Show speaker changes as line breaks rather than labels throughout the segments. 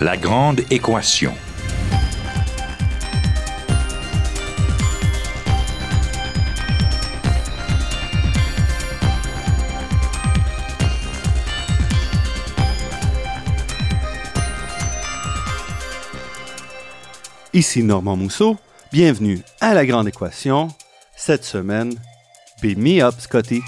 La grande équation.
Ici Normand Mousseau. Bienvenue à La Grande Équation. Cette semaine, beat me up, Scotty.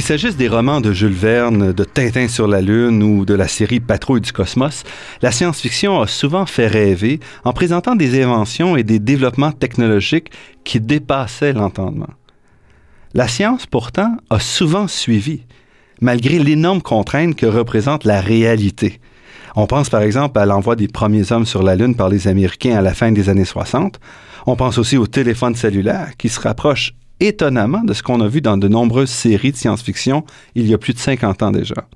Qu'il s'agisse des romans de Jules Verne, de Tintin sur la Lune ou de la série Patrouille du cosmos, la science-fiction a souvent fait rêver en présentant des inventions et des développements technologiques qui dépassaient l'entendement. La science, pourtant, a souvent suivi, malgré l'énorme contrainte que représente la réalité. On pense par exemple à l'envoi des premiers hommes sur la Lune par les Américains à la fin des années 60. On pense aussi au téléphone cellulaire qui se rapproche étonnamment de ce qu'on a vu dans de nombreuses séries de science-fiction il y a plus de 50 ans déjà.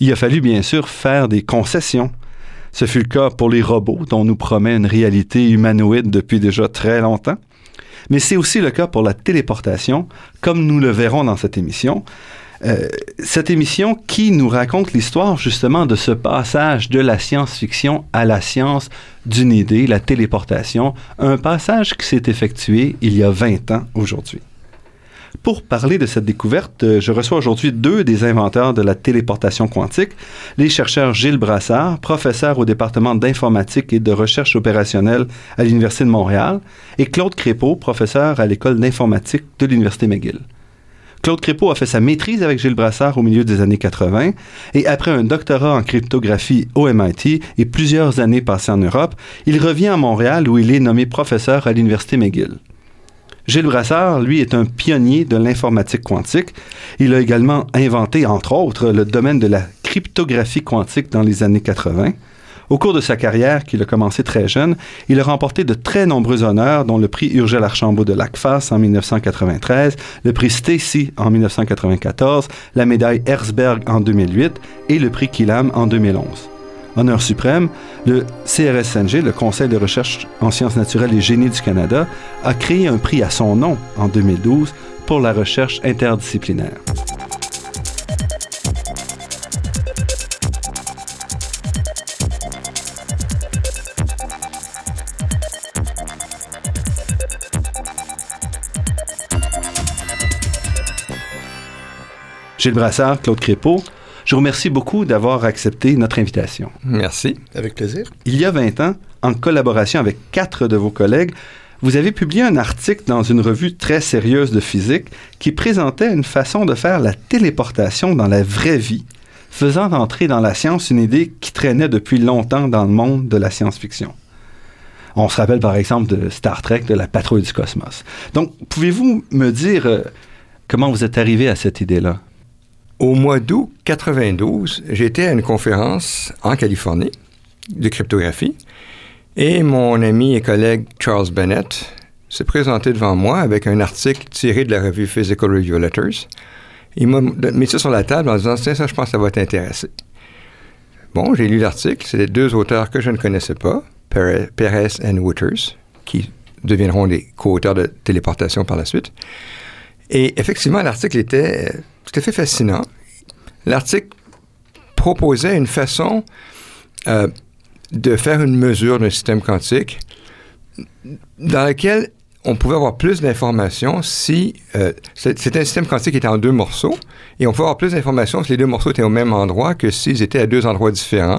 Il a fallu bien sûr faire des concessions. Ce fut le cas pour les robots dont on nous promet une réalité humanoïde depuis déjà très longtemps. Mais c'est aussi le cas pour la téléportation, comme nous le verrons dans cette émission. Euh, cette émission qui nous raconte l'histoire justement de ce passage de la science-fiction à la science d'une idée, la téléportation, un passage qui s'est effectué il y a 20 ans aujourd'hui. Pour parler de cette découverte, euh, je reçois aujourd'hui deux des inventeurs de la téléportation quantique, les chercheurs Gilles Brassard, professeur au département d'informatique et de recherche opérationnelle à l'Université de Montréal, et Claude Crépeau, professeur à l'école d'informatique de l'Université McGill. Claude Crépeau a fait sa maîtrise avec Gilles Brassard au milieu des années 80 et après un doctorat en cryptographie au MIT et plusieurs années passées en Europe, il revient à Montréal où il est nommé professeur à l'Université McGill. Gilles Brassard, lui, est un pionnier de l'informatique quantique. Il a également inventé, entre autres, le domaine de la cryptographie quantique dans les années 80. Au cours de sa carrière, qu'il a commencé très jeune, il a remporté de très nombreux honneurs, dont le prix Urgel Archambault de l'ACFAS en 1993, le prix Stacy en 1994, la médaille Herzberg en 2008 et le prix Killam en 2011. Honneur suprême, le CRSNG, le Conseil de recherche en sciences naturelles et génie du Canada, a créé un prix à son nom en 2012 pour la recherche interdisciplinaire. Gilles Brassard, Claude Crépeau, je vous remercie beaucoup d'avoir accepté notre invitation.
Merci.
Avec plaisir.
Il y a 20 ans, en collaboration avec quatre de vos collègues, vous avez publié un article dans une revue très sérieuse de physique qui présentait une façon de faire la téléportation dans la vraie vie, faisant entrer dans la science une idée qui traînait depuis longtemps dans le monde de la science-fiction. On se rappelle par exemple de Star Trek, de la patrouille du cosmos. Donc, pouvez-vous me dire euh, comment vous êtes arrivé à cette idée-là?
Au mois d'août 92, j'étais à une conférence en Californie de cryptographie et mon ami et collègue Charles Bennett s'est présenté devant moi avec un article tiré de la revue Physical Review Letters. Il m'a mis ça sur la table en disant Tiens, ça, je pense que ça va t'intéresser. Bon, j'ai lu l'article. C'était deux auteurs que je ne connaissais pas, Perez et Wooters, qui deviendront des co-auteurs de téléportation par la suite. Et effectivement, l'article était tout à fait fascinant. L'article proposait une façon euh, de faire une mesure d'un système quantique dans laquelle on pouvait avoir plus d'informations si euh, c'était un système quantique qui était en deux morceaux et on pouvait avoir plus d'informations si les deux morceaux étaient au même endroit que s'ils étaient à deux endroits différents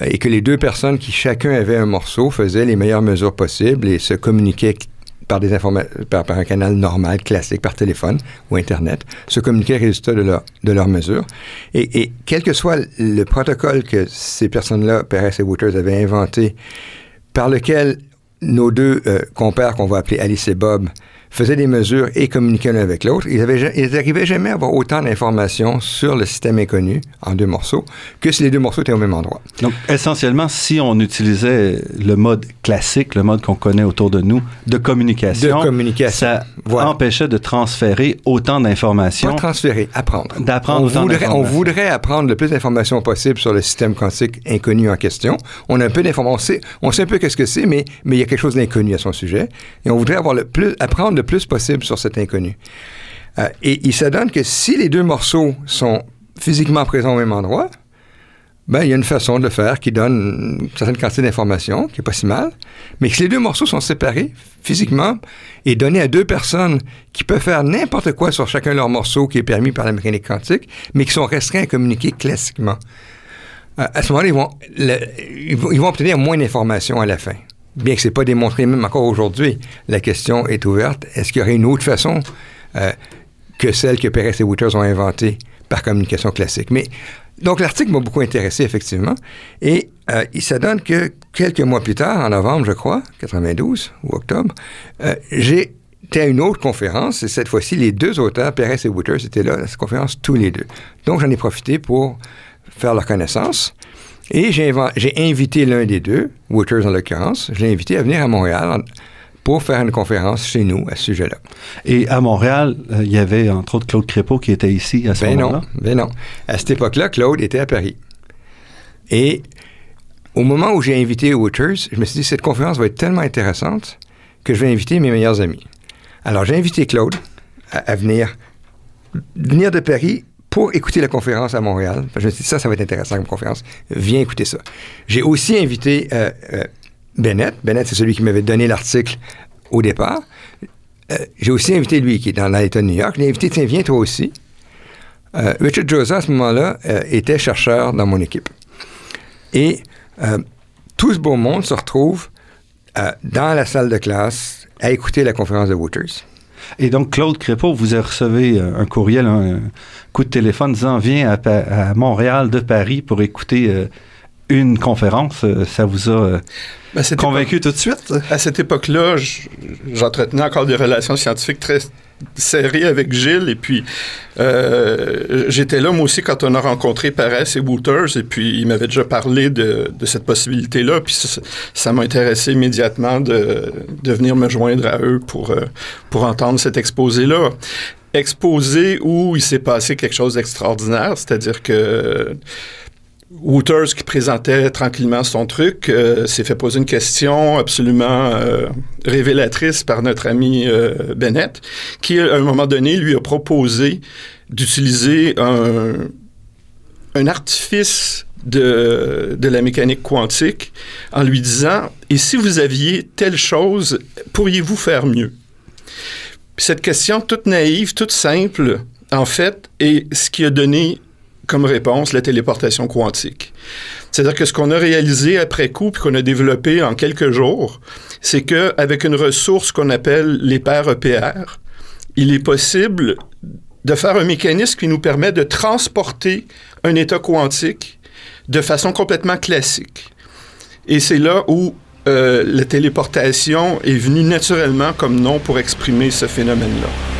et que les deux personnes qui chacun avait un morceau faisaient les meilleures mesures possibles et se communiquaient par, des par, par, un canal normal, classique, par téléphone ou Internet, se communiquer les résultats de leur, de leur mesure. Et, et, quel que soit le protocole que ces personnes-là, Perez et Wooters, avaient inventé, par lequel nos deux euh, compères, qu'on va appeler Alice et Bob, faisaient des mesures et communiquaient l'un avec l'autre. Ils n'arrivaient jamais à avoir autant d'informations sur le système inconnu en deux morceaux que si les deux morceaux étaient au même endroit.
Donc, essentiellement, si on utilisait le mode classique, le mode qu'on connaît autour de nous, de communication,
de communication.
ça empêchait de transférer autant d'informations.
Pas transférer, apprendre.
D'apprendre
on
autant
voudrait, on voudrait apprendre le plus d'informations possible sur le système quantique inconnu en question. On a un peu d'informations, on sait, on sait un peu qu'est-ce que c'est, mais, mais il y a quelque chose d'inconnu à son sujet. Et on voudrait avoir le plus, apprendre le plus possible sur cet inconnu. Euh, et il s'adonne que si les deux morceaux sont physiquement présents au même endroit, ben, il y a une façon de le faire qui donne une certaine quantité d'informations, qui est pas si mal, mais que si les deux morceaux sont séparés physiquement et donnés à deux personnes qui peuvent faire n'importe quoi sur chacun de leurs morceaux qui est permis par la mécanique quantique, mais qui sont restreints à communiquer classiquement. Euh, à ce moment-là, ils vont, ils vont obtenir moins d'informations à la fin. Bien que ce n'est pas démontré même encore aujourd'hui, la question est ouverte. Est-ce qu'il y aurait une autre façon euh, que celle que Perez et Wouters ont inventée par communication classique? Mais donc l'article m'a beaucoup intéressé, effectivement. Et euh, il s'adonne que quelques mois plus tard, en novembre, je crois, 92 ou octobre, euh, été à une autre conférence, et cette fois-ci, les deux auteurs, Perez et Wouters, étaient là à cette conférence tous les deux. Donc, j'en ai profité pour faire leur connaissance. Et j'ai invité l'un des deux, Wouters en l'occurrence, je l'ai invité à venir à Montréal pour faire une conférence chez nous à ce sujet-là.
Et à Montréal, euh, il y avait entre autres Claude Crépeau qui était ici à ce
Ben
moment-là.
non, ben non. À cette époque-là, Claude était à Paris. Et au moment où j'ai invité Wouters, je me suis dit, cette conférence va être tellement intéressante que je vais inviter mes meilleurs amis. Alors, j'ai invité Claude à, à venir, venir de Paris pour écouter la conférence à Montréal. Je me suis dit, ça, ça va être intéressant comme conférence. Viens écouter ça. J'ai aussi invité euh, euh, Bennett. Bennett, c'est celui qui m'avait donné l'article au départ. Euh, j'ai aussi invité lui, qui est dans l'État de New York. Je l'ai invité, tiens, viens toi aussi. Richard Josa, à ce moment-là, était chercheur dans mon équipe. Et tout ce beau monde se retrouve dans la salle de classe à écouter la conférence de Wouters.
Et donc, Claude Crépeau, vous recevez euh, un courriel, un coup de téléphone disant Viens à, à Montréal de Paris pour écouter euh, une conférence. Euh, Ça vous a
Ben,
convaincu tout de suite?
À cette époque-là, j'entretenais encore des relations scientifiques très serrées avec Gilles. Et puis, euh, j'étais là, moi aussi, quand on a rencontré Parès et Wouters. Et puis, il m'avait déjà parlé de, cette possibilité-là. Puis, ça- m'a intéressé immédiatement de, de venir me joindre à eux pour, euh, pour entendre cet exposé-là. Exposé où il s'est passé quelque chose d'extraordinaire, c'est-à-dire que Wouters, qui présentait tranquillement son truc, euh, s'est fait poser une question absolument euh, révélatrice par notre ami euh, Bennett, qui, à un moment donné, lui a proposé d'utiliser un, un artifice de, de la mécanique quantique en lui disant Et si vous aviez telle chose, pourriez-vous faire mieux Cette question toute naïve, toute simple, en fait, est ce qui a donné comme réponse la téléportation quantique. C'est-à-dire que ce qu'on a réalisé après coup, puis qu'on a développé en quelques jours, c'est qu'avec une ressource qu'on appelle les paires EPR, il est possible de faire un mécanisme qui nous permet de transporter un état quantique de façon complètement classique. Et c'est là où euh, la téléportation est venue naturellement comme nom pour exprimer ce phénomène-là.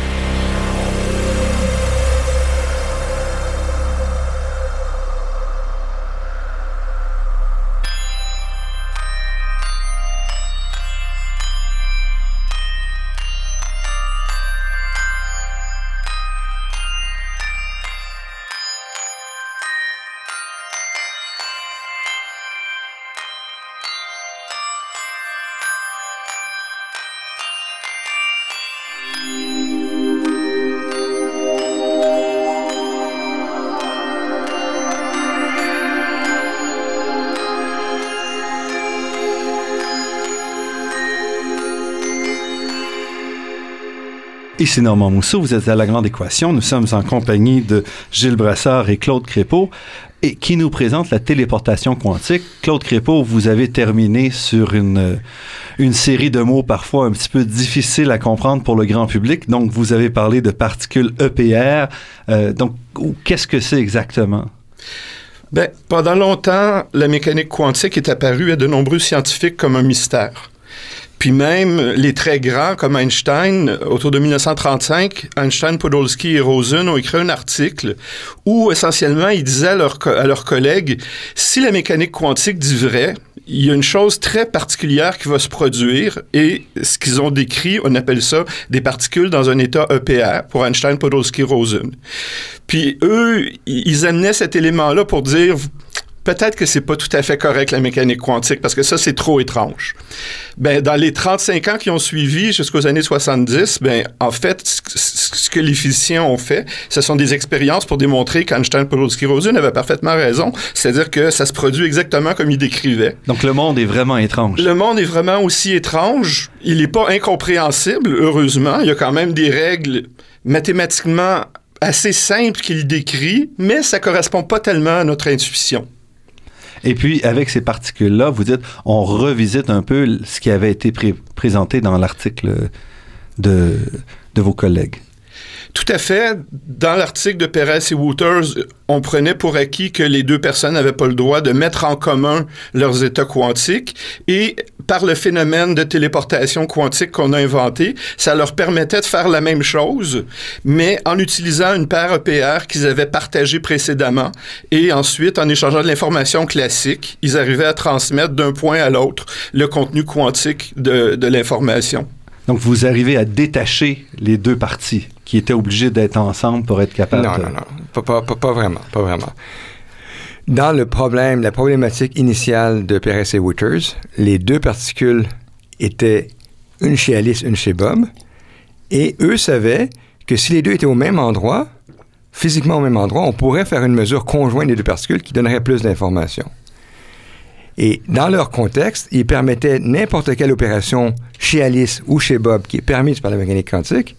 Ici Normand Mousseau, vous êtes à La Grande Équation. Nous sommes en compagnie de Gilles Brassard et Claude Crépeau, et qui nous présente la téléportation quantique. Claude Crépeau, vous avez terminé sur une, une série de mots parfois un petit peu difficiles à comprendre pour le grand public. Donc, vous avez parlé de particules EPR. Euh, donc, qu'est-ce que c'est exactement?
Ben, pendant longtemps, la mécanique quantique est apparue à de nombreux scientifiques comme un mystère. Puis même les très grands comme Einstein, autour de 1935, Einstein, Podolsky et Rosen ont écrit un article où essentiellement ils disaient à, leurs collègues, si la mécanique quantique dit vrai, il y a une chose très particulière qui va se produire et ce qu'ils ont décrit, on appelle ça des particules dans un état EPR pour Einstein, Podolsky, Rosen. Puis eux, ils amenaient cet élément-là pour dire peut-être que c'est pas tout à fait correct la mécanique quantique parce que ça c'est trop étrange. Ben dans les 35 ans qui ont suivi jusqu'aux années 70, ben en fait ce que les physiciens ont fait, ce sont des expériences pour démontrer qu'Einstein Podolsky Rosen avait parfaitement raison, c'est-à-dire que ça se produit exactement comme il décrivait.
Donc le monde est vraiment étrange.
Le monde est vraiment aussi étrange, il n'est pas incompréhensible heureusement, il y a quand même des règles mathématiquement assez simples qu'il décrit, mais ça correspond pas tellement à notre intuition.
Et puis, avec ces particules-là, vous dites, on revisite un peu ce qui avait été présenté dans l'article de, de vos collègues.
Tout à fait. Dans l'article de Perez et Wouters, on prenait pour acquis que les deux personnes n'avaient pas le droit de mettre en commun leurs états quantiques et par le phénomène de téléportation quantique qu'on a inventé, ça leur permettait de faire la même chose, mais en utilisant une paire EPR qu'ils avaient partagée précédemment et ensuite en échangeant de l'information classique, ils arrivaient à transmettre d'un point à l'autre le contenu quantique de, de l'information.
Donc, vous arrivez à détacher les deux parties qui étaient obligées d'être ensemble pour être capables
non,
de...
Non, non, pas, pas, pas, vraiment, pas vraiment. Dans le problème, la problématique initiale de Perez et Wouters, les deux particules étaient une chez Alice, une chez Bob, et eux savaient que si les deux étaient au même endroit, physiquement au même endroit, on pourrait faire une mesure conjointe des deux particules qui donnerait plus d'informations. Et dans leur contexte, ils permettaient n'importe quelle opération chez Alice ou chez Bob qui est permise par la mécanique quantique,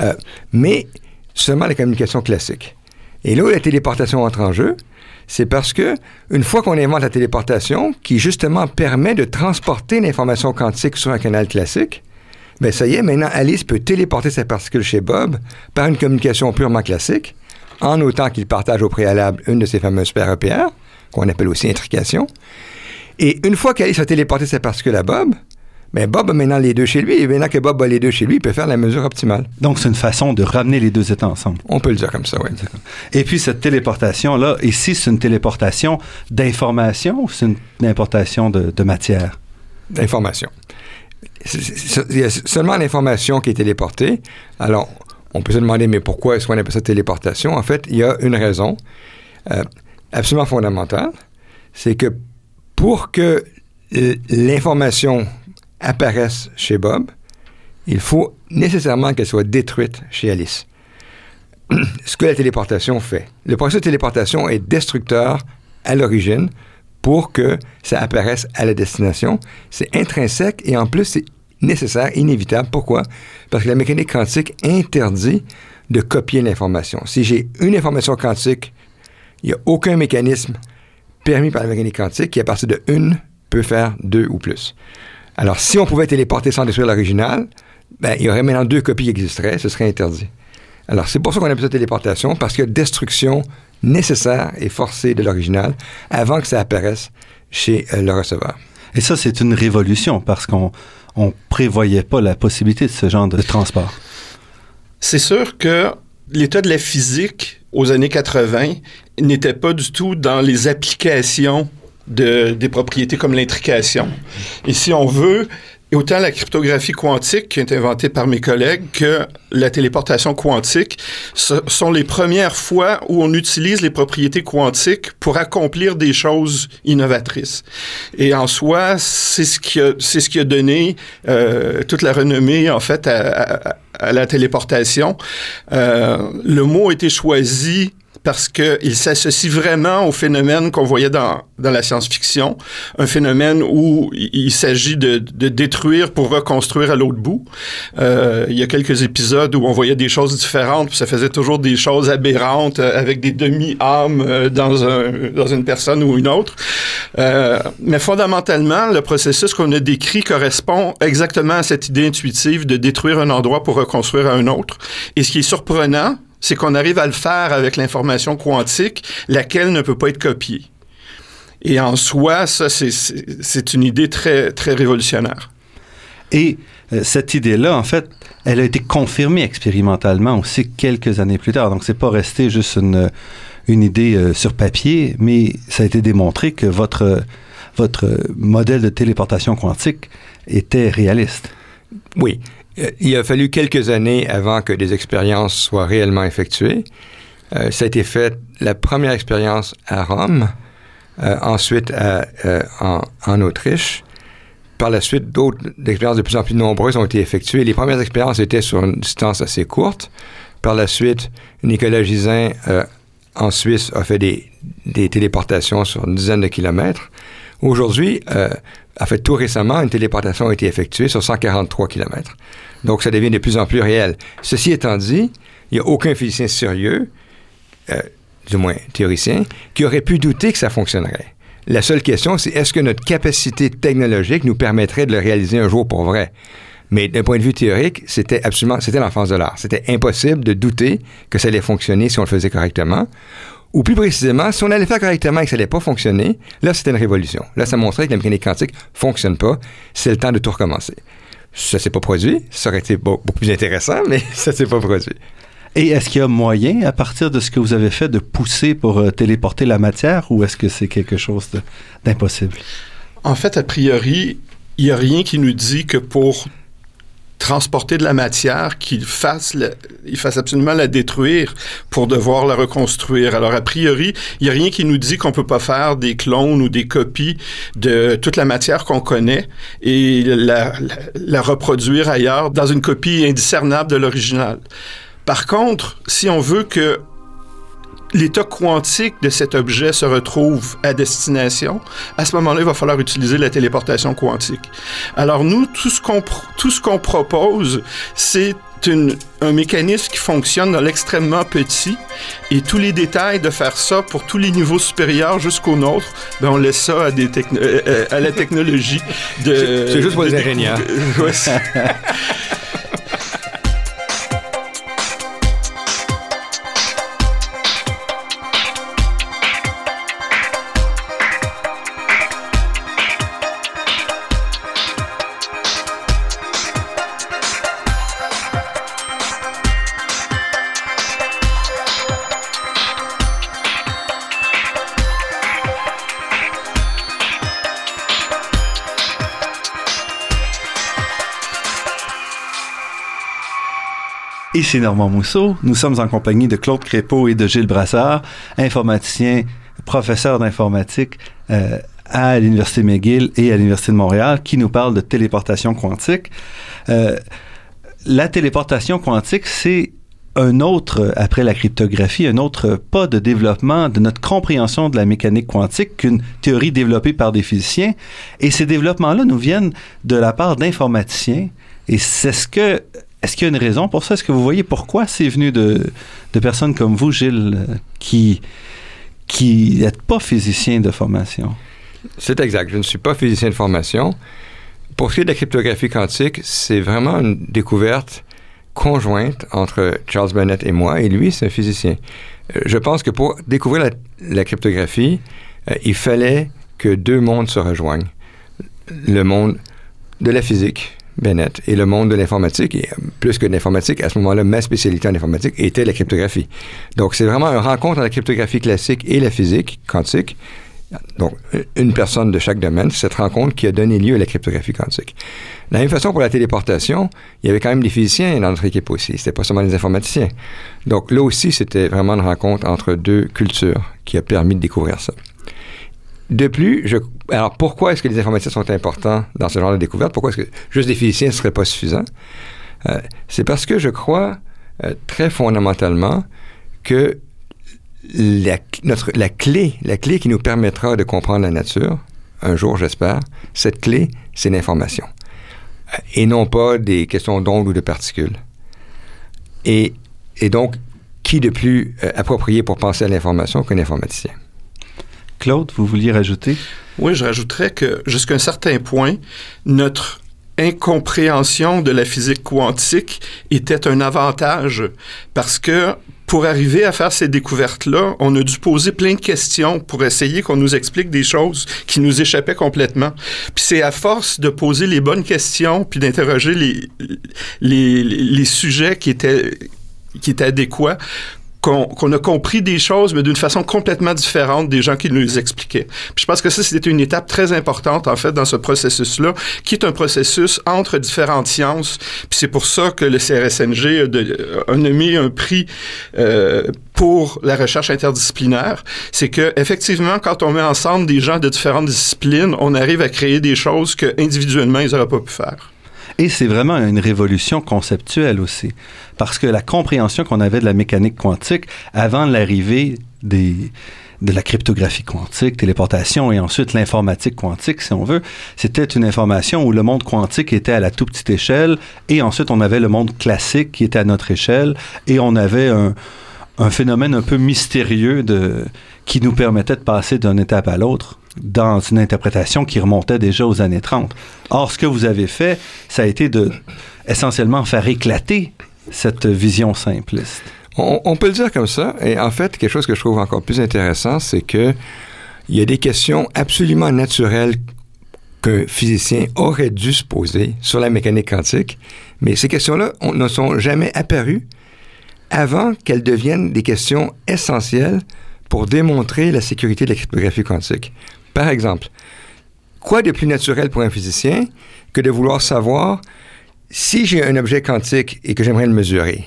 euh, mais seulement la communication classique. Et là où la téléportation entre en jeu, c'est parce que une fois qu'on invente la téléportation, qui justement permet de transporter l'information quantique sur un canal classique, ben ça y est, maintenant Alice peut téléporter sa particule chez Bob par une communication purement classique, en autant qu'il partage au préalable une de ses fameuses paires EPR, qu'on appelle aussi intrication. Et une fois qu'Alice a téléporté sa particule à Bob, mais Bob a maintenant les deux chez lui, et maintenant que Bob a les deux chez lui, il peut faire la mesure optimale.
Donc, c'est une façon de ramener les deux états ensemble.
On peut le dire comme ça, oui.
Et puis, cette téléportation-là, ici, c'est une téléportation d'information ou c'est une importation de, de matière?
D'information. Il y a seulement l'information qui est téléportée. Alors, on peut se demander, mais pourquoi est-ce qu'on appelle ça téléportation? En fait, il y a une raison. Euh, absolument fondamentale, c'est que pour que l'information apparaisse chez Bob, il faut nécessairement qu'elle soit détruite chez Alice. Ce que la téléportation fait. Le processus de téléportation est destructeur à l'origine pour que ça apparaisse à la destination. C'est intrinsèque et en plus c'est nécessaire, inévitable. Pourquoi? Parce que la mécanique quantique interdit de copier l'information. Si j'ai une information quantique il n'y a aucun mécanisme permis par la mécanique quantique qui, à partir de une, peut faire deux ou plus. Alors, si on pouvait téléporter sans détruire l'original, ben, il y aurait maintenant deux copies qui existeraient, ce serait interdit. Alors, c'est pour ça qu'on appelle ça téléportation, parce que destruction nécessaire et forcée de l'original avant que ça apparaisse chez euh, le receveur.
Et ça, c'est une révolution, parce qu'on ne prévoyait pas la possibilité de ce genre de transport.
C'est sûr que l'état de la physique aux années 80 n'était pas du tout dans les applications de, des propriétés comme l'intrication. Et si on veut, autant la cryptographie quantique qui est inventée par mes collègues que la téléportation quantique ce sont les premières fois où on utilise les propriétés quantiques pour accomplir des choses innovatrices. Et en soi, c'est ce qui a, c'est ce qui a donné euh, toute la renommée en fait à, à, à la téléportation. Euh, le mot a été choisi parce qu'il s'associe vraiment au phénomène qu'on voyait dans, dans la science-fiction, un phénomène où il, s'agit de, de, détruire pour reconstruire à l'autre bout. Euh, il y a quelques épisodes où on voyait des choses différentes, puis ça faisait toujours des choses aberrantes euh, avec des demi-âmes euh, dans, un, dans une personne ou une autre. Mais fondamentalement, le processus qu'on a décrit correspond exactement à cette idée intuitive de détruire un endroit pour reconstruire un autre. Et ce qui est surprenant, c'est qu'on arrive à le faire avec l'information quantique, laquelle ne peut pas être copiée. Et en soi, ça, c'est une idée très, très révolutionnaire.
Et euh, cette idée-là, en fait, elle a été confirmée expérimentalement aussi quelques années plus tard. Donc, c'est pas resté juste une, une idée euh, sur papier, mais ça a été démontré que votre, votre modèle de téléportation quantique était réaliste.
Oui. Euh, il a fallu quelques années avant que des expériences soient réellement effectuées. Euh, ça a été fait, la première expérience à Rome, euh, ensuite à, euh, en, en, Autriche. Par la suite, d'autres expériences de plus en plus nombreuses ont été effectuées. Les premières expériences étaient sur une distance assez courte. Par la suite, Nicolas Gisin euh, en Suisse a fait des, des, téléportations sur une dizaine de kilomètres. Aujourd'hui, euh, en fait, tout récemment, une téléportation a été effectuée sur 143 kilomètres. Donc, ça devient de plus en plus réel. Ceci étant dit, il n'y a aucun physicien sérieux euh, du moins théoricien, qui aurait pu douter que ça fonctionnerait. La seule question, c'est est-ce que notre capacité technologique nous permettrait de le réaliser un jour pour vrai? Mais d'un point de vue théorique, c'était absolument, c'était l'enfance de l'art. C'était impossible de douter que ça allait fonctionner si on le faisait correctement. Ou plus précisément, si on allait faire correctement et que ça n'allait pas fonctionner, là, c'était une révolution. Là, ça montrait que la mécanique quantique fonctionne pas. C'est le temps de tout recommencer. Ça s'est pas produit. Ça aurait été beaucoup plus intéressant, mais ça s'est pas produit.
Et est-ce qu'il y a moyen, à partir de ce que vous avez fait, de pousser pour euh, téléporter la matière ou est-ce que c'est quelque chose d'impossible?
En fait, a priori, il n'y a rien qui nous dit que pour transporter de la matière, qu'il fasse, il fasse absolument la détruire pour devoir la reconstruire. Alors, a priori, il n'y a rien qui nous dit qu'on peut pas faire des clones ou des copies de toute la matière qu'on connaît et la reproduire ailleurs dans une copie indiscernable de l'original. Par contre, si on veut que l'état quantique de cet objet se retrouve à destination, à ce moment-là, il va falloir utiliser la téléportation quantique. Alors nous, tout ce qu'on tout ce qu'on propose, c'est une, un mécanisme qui fonctionne dans l'extrêmement petit et tous les détails de faire ça pour tous les niveaux supérieurs jusqu'au nôtre, ben on laisse ça à, des euh, à la technologie de...
C'est juste pour les ingénieurs.
Ici Normand Mousseau. Nous sommes en compagnie de Claude Crépeau et de Gilles Brassard, informaticiens, professeurs d'informatique euh, à l'Université McGill et à l'Université de Montréal, qui nous parlent de téléportation quantique. Euh, la téléportation quantique, c'est un autre, après la cryptographie, un autre pas de développement de notre compréhension de la mécanique quantique qu'une théorie développée par des physiciens. Et ces développements-là nous viennent de la part d'informaticiens. Et c'est ce que est-ce qu'il y a une raison pour ça? Est-ce que vous voyez pourquoi c'est venu de, de, personnes comme vous, Gilles, qui, qui n'êtes pas physicien de formation?
C'est exact. Je ne suis pas physicien de formation. Pour ce qui est de la cryptographie quantique, c'est vraiment une découverte conjointe entre Charles Bennett et moi, et lui, c'est un physicien. Je pense que pour découvrir la, la cryptographie, euh, il fallait que deux mondes se rejoignent. Le monde de la physique, Bennett et le monde de l'informatique, et plus que de l'informatique, à ce moment-là, ma spécialité en informatique était la cryptographie. Donc, c'est vraiment une rencontre entre la cryptographie classique et la physique quantique. Donc, une personne de chaque domaine, cette rencontre qui a donné lieu à la cryptographie quantique. De la même façon, pour la téléportation, il y avait quand même des physiciens dans notre équipe aussi. C'était pas seulement des informaticiens. Donc, là aussi, c'était vraiment une rencontre entre deux cultures qui a permis de découvrir ça. De plus, je, alors pourquoi est-ce que les informaticiens sont importants dans ce genre de découverte? Pourquoi est-ce que juste des physiciens ne serait pas suffisant? Euh, c'est parce que je crois euh, très fondamentalement que la, notre, la clé, la clé qui nous permettra de comprendre la nature, un jour j'espère, cette clé, c'est l'information. Euh, et non pas des questions d'ondes ou de particules. Et, et donc, qui de plus euh, approprié pour penser à l'information qu'un informaticien?
Claude, vous vouliez rajouter?
Oui, je rajouterais que jusqu'à un certain point, notre incompréhension de la physique quantique était un avantage parce que pour arriver à faire ces découvertes-là, on a dû poser plein de questions pour essayer qu'on nous explique des choses qui nous échappaient complètement. Puis c'est à force de poser les bonnes questions, puis d'interroger les, sujets qui étaient adéquats qu'on a compris des choses, mais d'une façon complètement différente des gens qui nous expliquaient. Puis je pense que ça, c'était une étape très importante, en fait, dans ce processus-là, qui est un processus entre différentes sciences. Puis c'est pour ça que le CRSNG a, nommé un prix euh, pour la recherche interdisciplinaire. C'est que, effectivement, quand on met ensemble des gens de différentes disciplines, on arrive à créer des choses que individuellement, ils n'auraient pas pu faire.
Et c'est vraiment une révolution conceptuelle aussi, parce que la compréhension qu'on avait de la mécanique quantique avant l'arrivée de la cryptographie quantique, téléportation et ensuite l'informatique quantique, si on veut, c'était une information où le monde quantique était à la toute petite échelle et ensuite on avait le monde classique qui était à notre échelle et on avait un, phénomène un peu mystérieux qui nous permettait de passer d'une étape à l'autre dans une interprétation qui remontait déjà aux années 30. Or, ce que vous avez fait, ça a été de essentiellement faire éclater cette vision simpliste.
On, peut le dire comme ça. Et en fait, quelque chose que je trouve encore plus intéressant, c'est que il y a des questions absolument naturelles qu'un physicien aurait dû se poser sur la mécanique quantique, mais ces questions-là ne sont jamais apparues avant qu'elles deviennent des questions essentielles pour démontrer la sécurité de la cryptographie quantique. Par exemple, quoi de plus naturel pour un physicien que de vouloir savoir si j'ai un objet quantique et que j'aimerais le mesurer?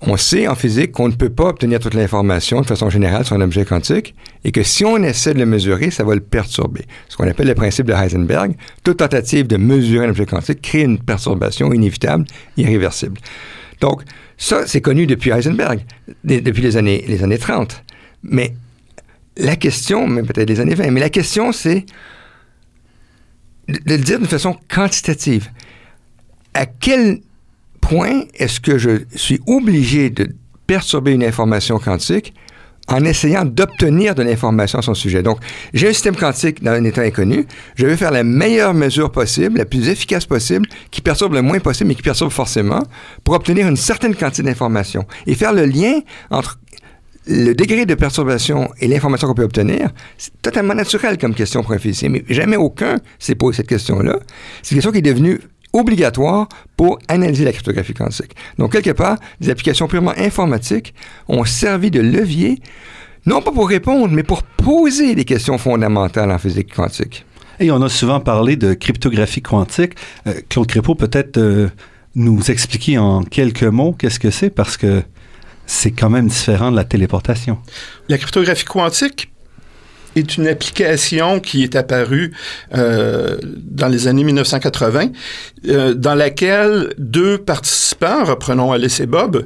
On sait en physique qu'on ne peut pas obtenir toute l'information de façon générale sur un objet quantique et que si on essaie de le mesurer, ça va le perturber. Ce qu'on appelle le principe de Heisenberg. Toute tentative de mesurer un objet quantique crée une perturbation inévitable, irréversible. Donc, ça, c'est connu depuis Heisenberg, depuis les années, les années 30. Mais la question, même peut-être les années 20, mais la question, c'est de, le dire d'une façon quantitative. À quel point est-ce que je suis obligé de perturber une information quantique en essayant d'obtenir de l'information à son sujet? Donc, j'ai un système quantique dans un état inconnu. Je vais faire la meilleure mesure possible, la plus efficace possible, qui perturbe le moins possible, mais qui perturbe forcément, pour obtenir une certaine quantité d'information. Et faire le lien entre le degré de perturbation et l'information qu'on peut obtenir, c'est totalement naturel comme question pour un mais jamais aucun s'est posé cette question-là. C'est une question qui est devenue obligatoire pour analyser la cryptographie quantique. Donc, quelque part, des applications purement informatiques ont servi de levier, non pas pour répondre, mais pour poser des questions fondamentales en physique quantique.
Et on a souvent parlé de cryptographie quantique. Euh, Claude Crépeau, peut-être euh, nous expliquer en quelques mots qu'est-ce que c'est, parce que c'est quand même différent de la téléportation.
La cryptographie quantique est une application qui est apparue euh, dans les années 1980, euh, dans laquelle deux participants, reprenons Alice et Bob,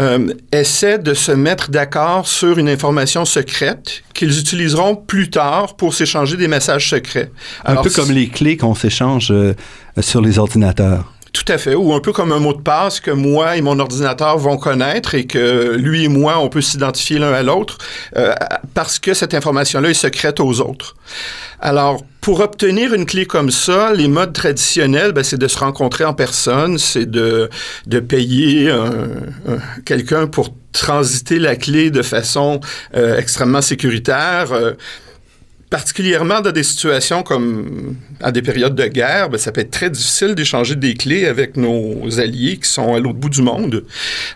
euh, essaient de se mettre d'accord sur une information secrète qu'ils utiliseront plus tard pour s'échanger des messages secrets.
Un peu comme les clés qu'on s'échange sur les ordinateurs.
Tout à fait, ou un peu comme un mot de passe que moi et mon ordinateur vont connaître et que lui et moi, on peut s'identifier l'un à l'autre euh, parce que cette information-là est secrète aux autres. Alors, pour obtenir une clé comme ça, les modes traditionnels, ben, c'est de se rencontrer en personne, c'est de, de payer quelqu'un pour transiter la clé de façon euh, extrêmement sécuritaire. Euh, particulièrement dans des situations comme à des périodes de guerre, ben, ça peut être très difficile d'échanger des clés avec nos alliés qui sont à l'autre bout du monde.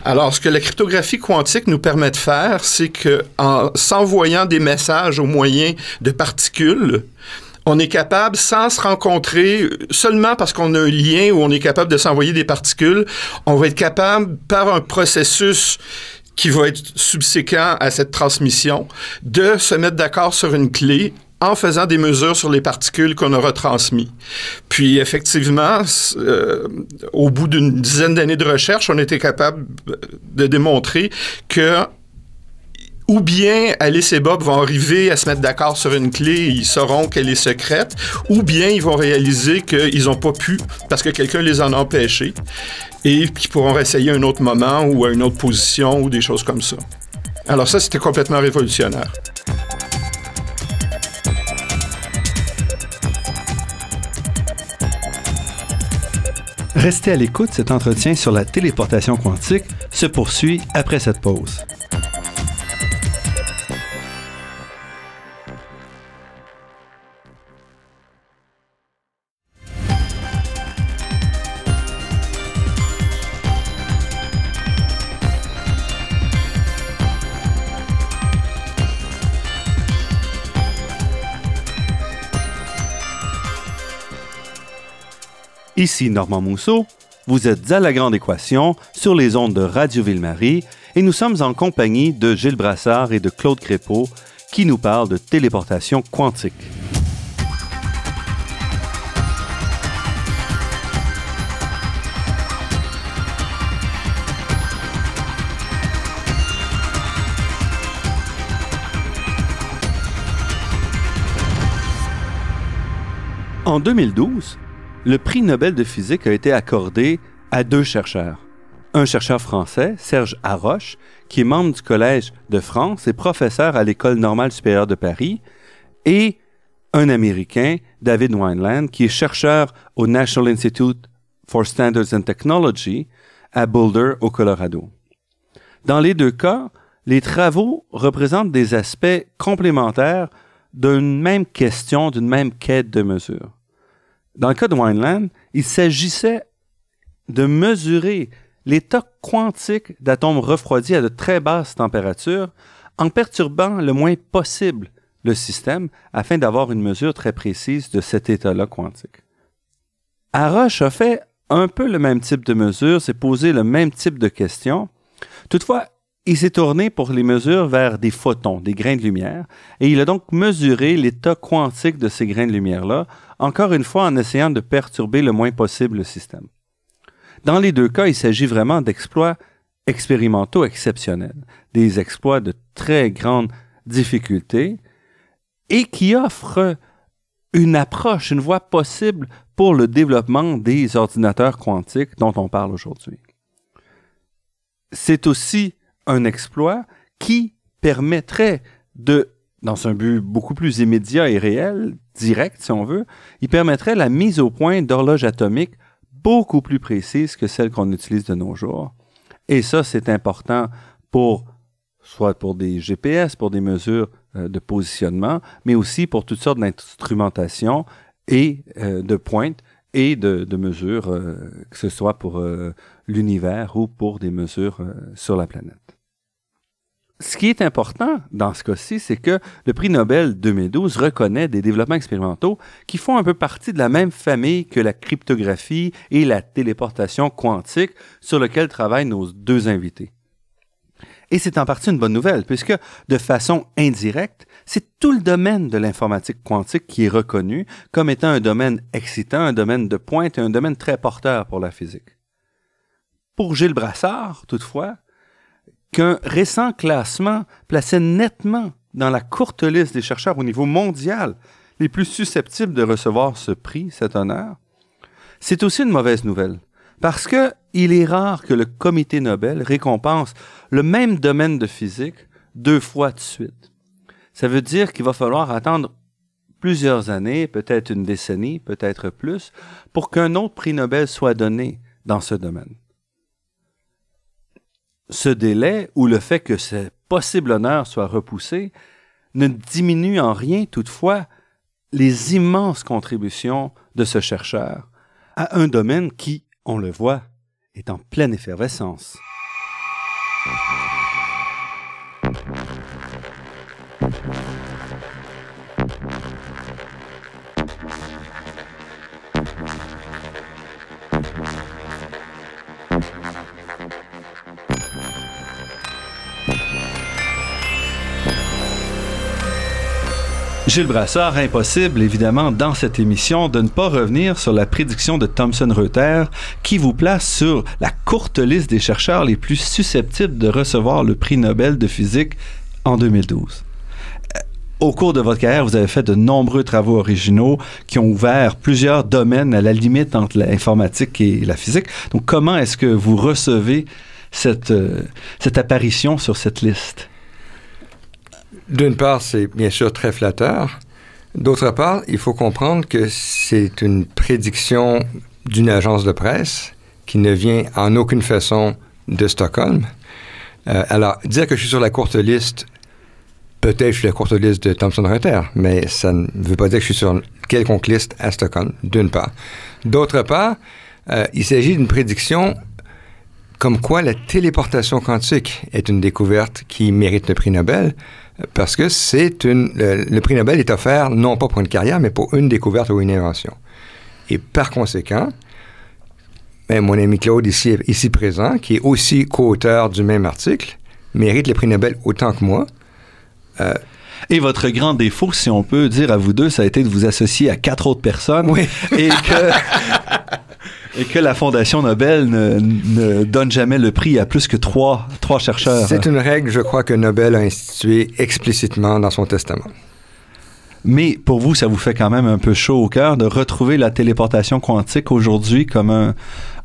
Alors, ce que la cryptographie quantique nous permet de faire, c'est que en s'envoyant des messages au moyen de particules, on est capable, sans se rencontrer, seulement parce qu'on a un lien où on est capable de s'envoyer des particules, on va être capable, par un processus qui va être subséquent à cette transmission, de se mettre d'accord sur une clé en faisant des mesures sur les particules qu'on aura transmises. Puis effectivement, euh, au bout d'une dizaine d'années de recherche, on était capable de démontrer que ou bien Alice et Bob vont arriver à se mettre d'accord sur une clé et ils sauront qu'elle est secrète, ou bien ils vont réaliser qu'ils n'ont pas pu parce que quelqu'un les en a empêchés et qu'ils pourront réessayer un autre moment ou à une autre position ou des choses comme ça. Alors ça, c'était complètement révolutionnaire.
Restez à l'écoute, cet entretien sur la téléportation quantique se poursuit après cette pause. Ici Normand Mousseau, vous êtes à La Grande Équation sur les ondes de Radio Ville-Marie et nous sommes en compagnie de Gilles Brassard et de Claude Crépeau qui nous parlent de téléportation quantique. En 2012, le prix Nobel de physique a été accordé à deux chercheurs. Un chercheur français, Serge Haroche, qui est membre du Collège de France et professeur à l'École normale supérieure de Paris, et un Américain, David Wineland, qui est chercheur au National Institute for Standards and Technology à Boulder, au Colorado. Dans les deux cas, les travaux représentent des aspects complémentaires d'une même question, d'une même quête de mesure. Dans le cas de Wineland, il s'agissait de mesurer l'état quantique d'atomes refroidis à de très basses températures en perturbant le moins possible le système afin d'avoir une mesure très précise de cet état-là quantique. Haroche a fait un peu le même type de mesure, s'est posé le même type de questions. Toutefois, il s'est tourné pour les mesures vers des photons, des grains de lumière, et il a donc mesuré l'état quantique de ces grains de lumière-là, encore une fois en essayant de perturber le moins possible le système. Dans les deux cas, il s'agit vraiment d'exploits expérimentaux exceptionnels, des exploits de très grande difficulté et qui offrent une approche, une voie possible pour le développement des ordinateurs quantiques dont on parle aujourd'hui. C'est aussi un exploit qui permettrait de, dans un but beaucoup plus immédiat et réel, direct si on veut, il permettrait la mise au point d'horloges atomiques beaucoup plus précises que celles qu'on utilise de nos jours. Et ça, c'est important pour soit pour des GPS, pour des mesures euh, de positionnement, mais aussi pour toutes sortes d'instrumentation et euh, de pointes et de, mesures, euh, que ce soit pour l'univers ou pour des mesures sur la planète ce qui est important dans ce cas-ci, c'est que le prix Nobel 2012 reconnaît des développements expérimentaux qui font un peu partie de la même famille que la cryptographie et la téléportation quantique sur lequel travaillent nos deux invités. Et c'est en partie une bonne nouvelle, puisque de façon indirecte, c'est tout le domaine de l'informatique quantique qui est reconnu comme étant un domaine excitant, un domaine de pointe et un domaine très porteur pour la physique. Pour Gilles Brassard, toutefois, qu'un récent classement plaçait nettement dans la courte liste des chercheurs au niveau mondial les plus susceptibles de recevoir ce prix, cet honneur, c'est aussi une mauvaise nouvelle. Parce que il est rare que le comité Nobel récompense le même domaine de physique deux fois de suite. Ça veut dire qu'il va falloir attendre plusieurs années, peut-être une décennie, peut-être plus, pour qu'un autre prix Nobel soit donné dans ce domaine ce délai ou le fait que ce possible honneur soit repoussé ne diminue en rien toutefois les immenses contributions de ce chercheur à un domaine qui, on le voit, est en pleine effervescence. Gilles Brassard, impossible évidemment dans cette émission de ne pas revenir sur la prédiction de Thomson Reuters qui vous place sur la courte liste des chercheurs les plus susceptibles de recevoir le prix Nobel de physique en 2012 euh, au cours de votre carrière, vous avez fait de nombreux travaux originaux qui ont ouvert plusieurs domaines à la limite entre l'informatique et la physique. Donc, comment est-ce que vous recevez cette, euh, cette apparition sur cette liste?
D'une part, c'est bien sûr très flatteur. D'autre part, il faut comprendre que c'est une prédiction d'une agence de presse qui ne vient en aucune façon de Stockholm. Euh, alors, dire que je suis sur la courte liste, peut-être je suis la courte liste de Thomson Reuters, mais ça ne veut pas dire que je suis sur quelconque liste à Stockholm, d'une part. D'autre part, euh, il s'agit d'une prédiction comme quoi la téléportation quantique est une découverte qui mérite le prix Nobel, parce que c'est une. Le, prix Nobel est offert non pas pour une carrière, mais pour une découverte ou une invention. Et par conséquent, ben, mon ami Claude, ici, ici présent, qui est aussi co-auteur du même article, mérite le prix Nobel autant que moi.
Euh, et votre grand défaut, si on peut dire à vous deux, ça a été de vous associer à quatre autres personnes.
Oui.
Et que. Et que la Fondation Nobel ne, donne jamais le prix à plus que trois, trois chercheurs.
C'est une règle, je crois, que Nobel a instituée explicitement dans son testament.
Mais pour vous, ça vous fait quand même un peu chaud au cœur de retrouver la téléportation quantique aujourd'hui comme un,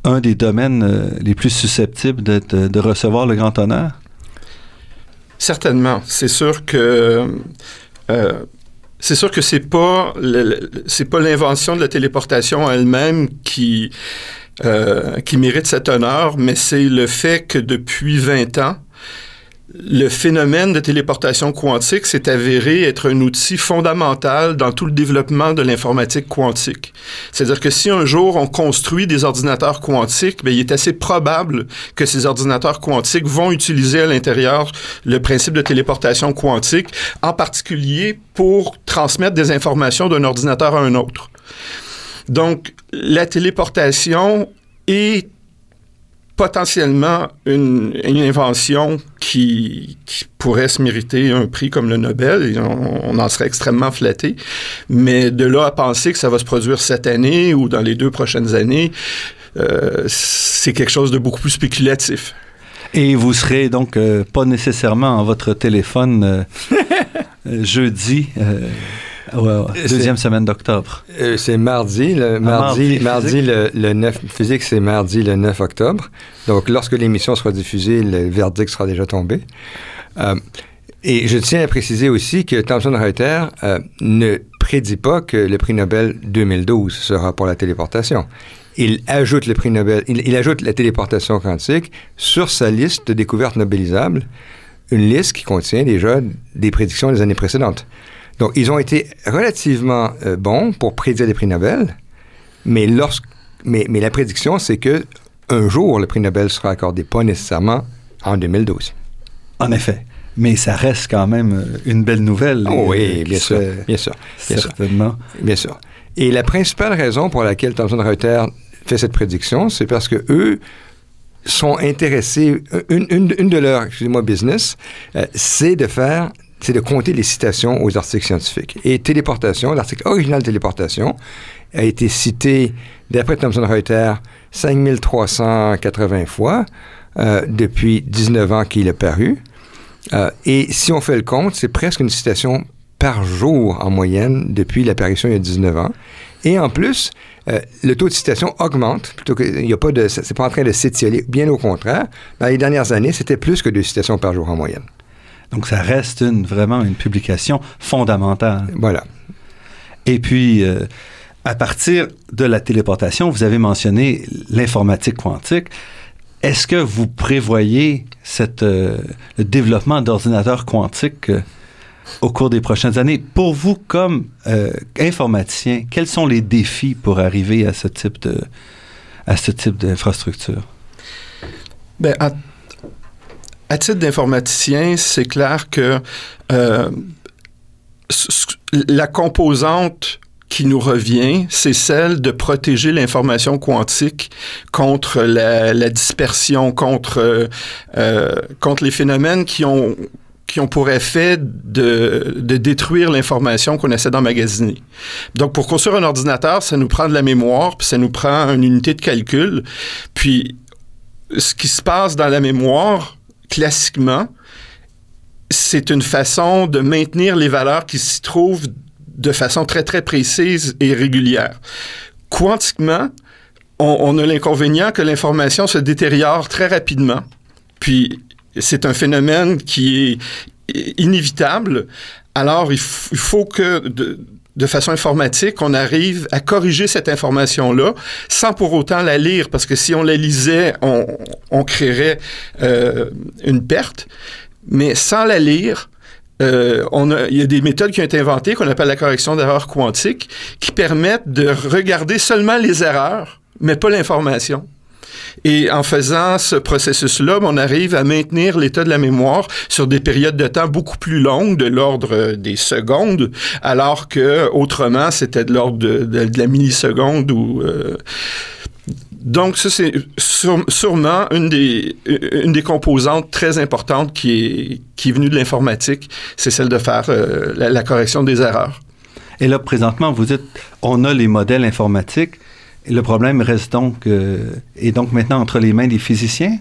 un des domaines euh, les plus susceptibles de, de, recevoir le grand honneur?
Certainement. C'est sûr que euh, c'est sûr que c'est pas c'est pas l'invention de la téléportation elle-même qui euh, qui mérite cet honneur, mais c'est le fait que depuis 20 ans, le phénomène de téléportation quantique s'est avéré être un outil fondamental dans tout le développement de l'informatique quantique. C'est-à-dire que si un jour on construit des ordinateurs quantiques, bien, il est assez probable que ces ordinateurs quantiques vont utiliser à l'intérieur le principe de téléportation quantique, en particulier pour transmettre des informations d'un ordinateur à un autre. Donc, la téléportation est potentiellement une, invention qui, pourrait se mériter un prix comme le Nobel, on, en serait extrêmement flatté. Mais de là à penser que ça va se produire cette année ou dans les deux prochaines années, euh, c'est quelque chose de beaucoup plus spéculatif.
Et vous serez donc euh, pas nécessairement en votre téléphone euh, jeudi deuxième semaine d'octobre.
Euh, c'est mardi, le, ah, mardi, mardi, le, 9, physique, c'est mardi le 9 octobre. Donc, lorsque l'émission sera diffusée, le verdict sera déjà tombé. Euh, et je tiens à préciser aussi que Thomson Reuters euh, ne prédit pas que le prix Nobel 2012 sera pour la téléportation. Il ajoute le prix Nobel, il ajoute la téléportation quantique sur sa liste de découvertes nobelisables, une liste qui contient déjà des prédictions des années précédentes. Donc, ils ont été relativement euh, bons pour prédire les prix Nobel, mais, lorsque, mais, mais la prédiction, c'est que un jour, le prix Nobel sera accordé, pas nécessairement en 2012.
En effet. Mais ça reste quand même euh, une belle nouvelle.
Oh oui, bien sûr, bien sûr.
certainement.
Bien sûr. Et la principale raison pour laquelle Thomson Reuters fait cette prédiction, c'est parce que eux sont intéressés, une, une, de leurs, excusez-moi, business, euh, c'est de faire c'est de compter les citations aux articles scientifiques. Et téléportation, l'article original téléportation a été cité, d'après Thomson Reuters, 5380 fois euh, depuis 19 ans qu'il est paru. Euh, et si on fait le compte, c'est presque une citation par jour en moyenne depuis l'apparition il y a 19 ans. Et en plus, euh, le taux de citation augmente, plutôt que, il a pas de, c'est pas en train de s'étioler, bien au contraire. Dans les dernières années, c'était plus que deux citations par jour en moyenne.
Donc, ça reste une, vraiment une publication fondamentale.
Voilà.
Et puis, euh, à partir de la téléportation, vous avez mentionné l'informatique quantique. Est-ce que vous prévoyez cette, euh, le développement d'ordinateurs quantiques euh, au cours des prochaines années? Pour vous, comme informaticien, quels sont les défis pour arriver à ce type de à ce type d'infrastructure?
Bien, à titre d'informaticien, c'est clair que euh, la composante qui nous revient, c'est celle de protéger l'information quantique contre la, dispersion, contre, euh, contre les phénomènes qui ont qui ont pour effet de, de détruire l'information qu'on essaie d'emmagasiner. Donc, pour construire un ordinateur, ça nous prend de la mémoire, puis ça nous prend une unité de calcul. Puis, ce qui se passe dans la mémoire, classiquement, c'est une façon de maintenir les valeurs qui s'y trouvent de façon très, très précise et régulière. Quantiquement, on, a l'inconvénient que l'information se détériore très rapidement. Puis, c'est un phénomène qui est inévitable. Alors, il, faut que façon informatique, on arrive à corriger cette information-là sans pour autant la lire, parce que si on la lisait, on, créerait euh, une perte. Mais sans la lire, euh, il y a des méthodes qui ont été inventées qu'on appelle la correction d'erreurs quantiques, qui permettent de regarder seulement les erreurs, mais pas l'information. Et en faisant ce processus-là, on arrive à maintenir l'état de la mémoire sur des périodes de temps beaucoup plus longues, de l'ordre des secondes, alors que autrement, c'était de l'ordre de, la milliseconde. Euh, donc, ça, c'est sûrement une des, une des composantes très importantes qui est, venue de l'informatique, c'est celle de faire euh, la, la, correction des erreurs.
Et là, présentement, vous dites, on a les modèles informatiques, le problème reste donc, euh, est donc maintenant entre les mains des physiciens?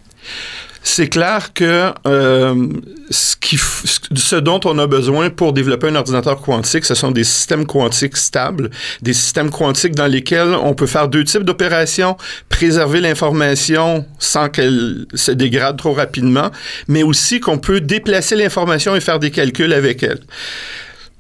c'est clair que euh, ce, qui, ce dont on a besoin pour développer un ordinateur quantique, ce sont des systèmes quantiques stables, des systèmes quantiques dans lesquels on peut faire deux types d'opérations, préserver l'information sans qu'elle se dégrade trop rapidement, mais aussi qu'on peut déplacer l'information et faire des calculs avec elle.